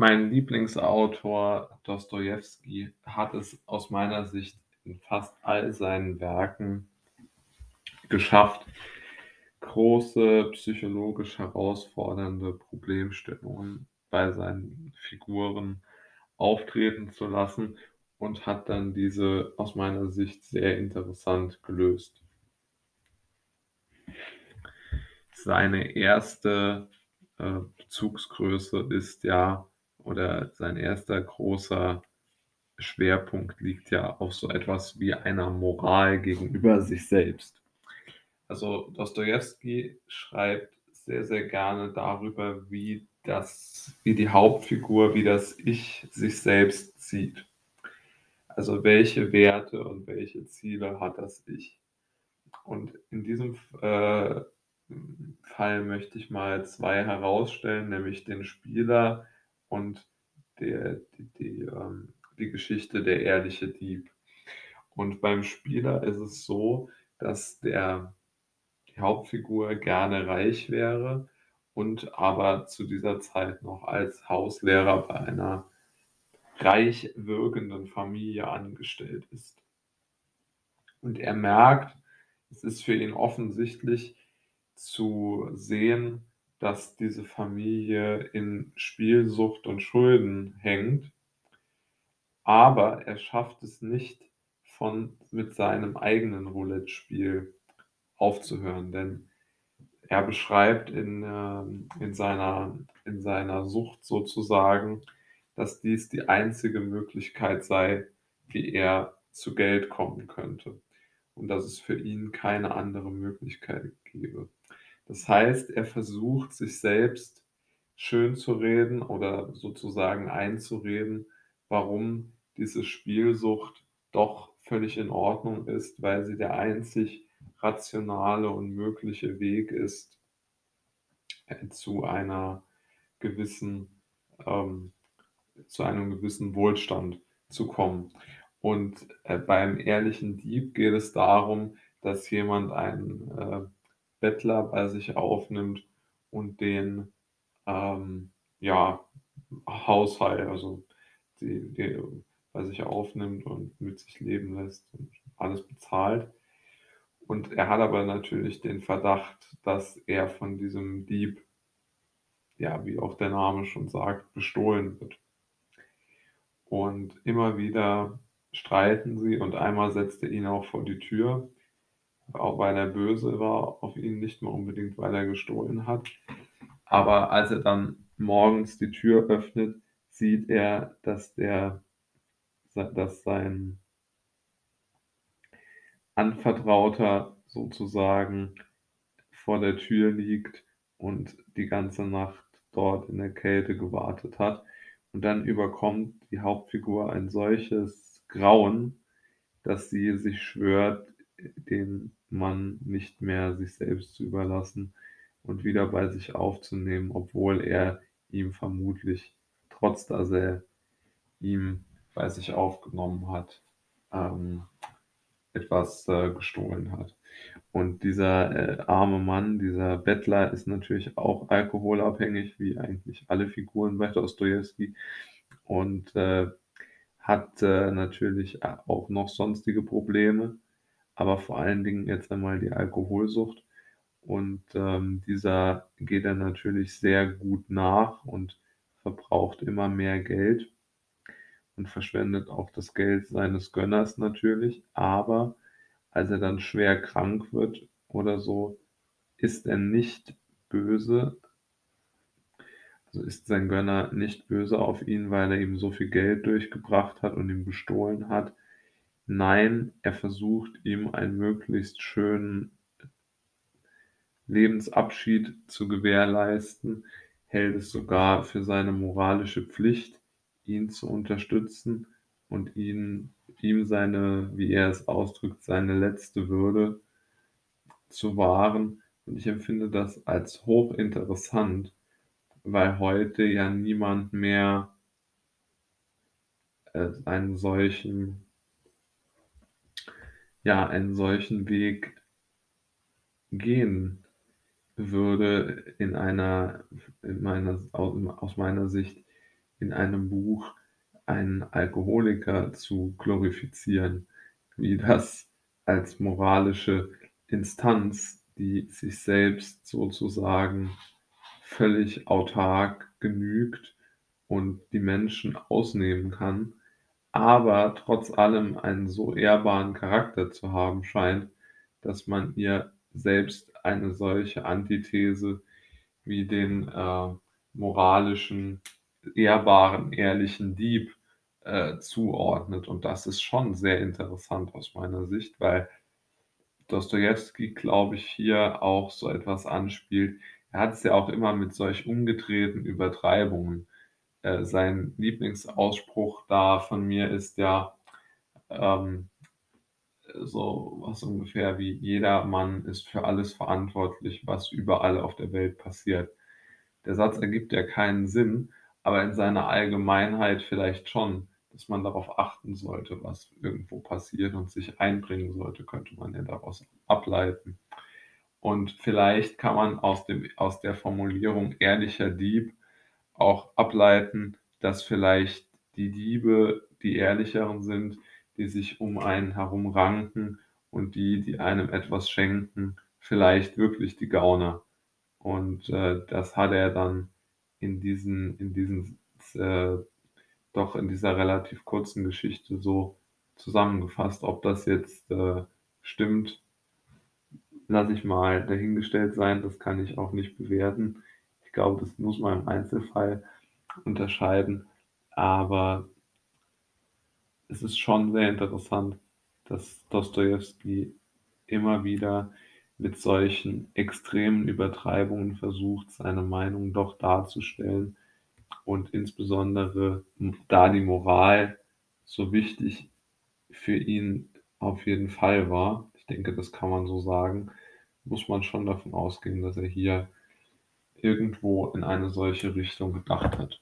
Mein Lieblingsautor Dostojewski hat es aus meiner Sicht in fast all seinen Werken geschafft, große psychologisch herausfordernde Problemstellungen bei seinen Figuren auftreten zu lassen und hat dann diese aus meiner Sicht sehr interessant gelöst. Seine erste äh, Bezugsgröße ist ja, oder sein erster großer Schwerpunkt liegt ja auf so etwas wie einer Moral gegenüber sich selbst. Also Dostoevsky schreibt sehr, sehr gerne darüber, wie das, wie die Hauptfigur, wie das Ich sich selbst sieht. Also welche Werte und welche Ziele hat das Ich? Und in diesem äh, Fall möchte ich mal zwei herausstellen, nämlich den Spieler und der, die, die, ähm, die Geschichte Der ehrliche Dieb. Und beim Spieler ist es so, dass der die Hauptfigur gerne reich wäre und aber zu dieser Zeit noch als Hauslehrer bei einer reich wirkenden Familie angestellt ist. Und er merkt, es ist für ihn offensichtlich zu sehen, dass diese Familie in Spielsucht und Schulden hängt, aber er schafft es nicht, von, mit seinem eigenen Roulette-Spiel aufzuhören, denn er beschreibt in, äh, in, seiner, in seiner Sucht sozusagen, dass dies die einzige Möglichkeit sei, wie er zu Geld kommen könnte und dass es für ihn keine andere Möglichkeit gäbe. Das heißt, er versucht sich selbst schön zu reden oder sozusagen einzureden, warum diese Spielsucht doch völlig in Ordnung ist, weil sie der einzig rationale und mögliche Weg ist, äh, zu einer gewissen, ähm, zu einem gewissen Wohlstand zu kommen. Und äh, beim ehrlichen Dieb geht es darum, dass jemand einen äh, Bettler bei sich aufnimmt und den ähm, ja, Haushalt, also die, die bei sich aufnimmt und mit sich leben lässt und alles bezahlt. Und er hat aber natürlich den Verdacht, dass er von diesem Dieb, ja, wie auch der Name schon sagt, bestohlen wird. Und immer wieder streiten sie und einmal setzt er ihn auch vor die Tür, auch weil er böse war auf ihn, nicht mehr unbedingt, weil er gestohlen hat. Aber als er dann morgens die Tür öffnet, sieht er, dass der, dass sein Anvertrauter sozusagen vor der Tür liegt und die ganze Nacht dort in der Kälte gewartet hat. Und dann überkommt die Hauptfigur ein solches Grauen, dass sie sich schwört, den Mann nicht mehr sich selbst zu überlassen und wieder bei sich aufzunehmen, obwohl er ihm vermutlich, trotz dass er ihm bei sich aufgenommen hat, ähm, etwas äh, gestohlen hat. Und dieser äh, arme Mann, dieser Bettler, ist natürlich auch alkoholabhängig, wie eigentlich alle Figuren bei Dostoevsky. Und äh, hat äh, natürlich auch noch sonstige Probleme, aber vor allen Dingen jetzt einmal die Alkoholsucht. Und ähm, dieser geht dann natürlich sehr gut nach und verbraucht immer mehr Geld und verschwendet auch das Geld seines Gönners natürlich, aber als er dann schwer krank wird oder so, ist er nicht böse, also ist sein Gönner nicht böse auf ihn, weil er ihm so viel Geld durchgebracht hat und ihm gestohlen hat. Nein, er versucht ihm einen möglichst schönen Lebensabschied zu gewährleisten, hält es sogar für seine moralische Pflicht, ihn zu unterstützen und ihn, ihm seine, wie er es ausdrückt, seine letzte Würde zu wahren. Und ich empfinde das als hochinteressant, weil heute ja niemand mehr äh, einen solchen, ja, einen solchen Weg gehen würde in einer, in meiner, aus meiner Sicht in einem Buch einen Alkoholiker zu glorifizieren, wie das als moralische Instanz, die sich selbst sozusagen völlig autark genügt und die Menschen ausnehmen kann, aber trotz allem einen so ehrbaren Charakter zu haben scheint, dass man ihr selbst eine solche Antithese wie den, äh, moralischen, ehrbaren, ehrlichen Dieb, äh, zuordnet. Und das ist schon sehr interessant aus meiner Sicht, weil Dostojewski, glaube ich, hier auch so etwas anspielt. Er hat es ja auch immer mit solch umgedrehten Übertreibungen. Äh, sein Lieblingsausspruch da von mir ist ja, ähm, so was ungefähr wie: „Jeder Mann ist für alles verantwortlich, was überall auf der Welt passiert.“ Der Satz ergibt ja keinen Sinn, aber in seiner Allgemeinheit vielleicht schon, dass man darauf achten sollte, was irgendwo passiert und sich einbringen sollte, könnte man ja daraus ableiten. Und vielleicht kann man aus dem aus der Formulierung „ehrlicher Dieb“ auch ableiten, dass vielleicht die Diebe die Ehrlicheren sind, die sich um einen herum ranken und die, die einem etwas schenken, vielleicht wirklich die Gauner. Und, äh, das hat er dann in diesen in diesen äh, doch in dieser relativ kurzen Geschichte so zusammengefasst. Ob das jetzt, äh, stimmt, lasse ich mal dahingestellt sein. Das kann ich auch nicht bewerten. Ich glaube, das muss man im Einzelfall unterscheiden, aber es ist schon sehr interessant, dass Dostojewski immer wieder mit solchen extremen Übertreibungen versucht, seine Meinung doch darzustellen und insbesondere, da die Moral so wichtig für ihn auf jeden Fall war, ich denke, das kann man so sagen, muss man schon davon ausgehen, dass er hier irgendwo in eine solche Richtung gedacht hat.